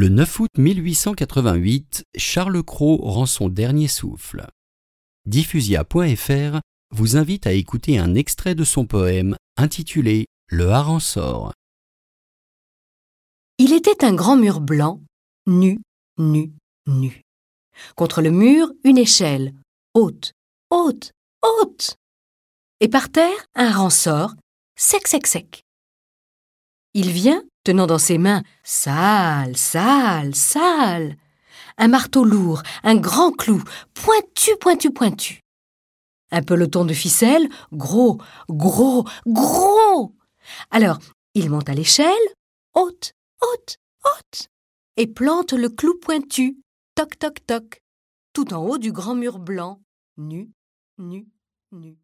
Le 9 août 1888, Charles Cros rend son dernier souffle. Diffusia.fr vous invite à écouter un extrait de son poème intitulé Le hareng sort. Il était un grand mur blanc, nu, nu, nu. Contre le mur, une échelle, haute, haute, haute. Et par terre, un rensort, sec, sec, sec. Il vient, tenant dans ses mains, sale, sale, sale, un marteau lourd, un grand clou, pointu, pointu, pointu. Un peloton de ficelle, gros, gros, gros. Alors, il monte à l'échelle, haute, haute, haute, et plante le clou pointu, toc, toc, toc, tout en haut du grand mur blanc, nu, nu, nu.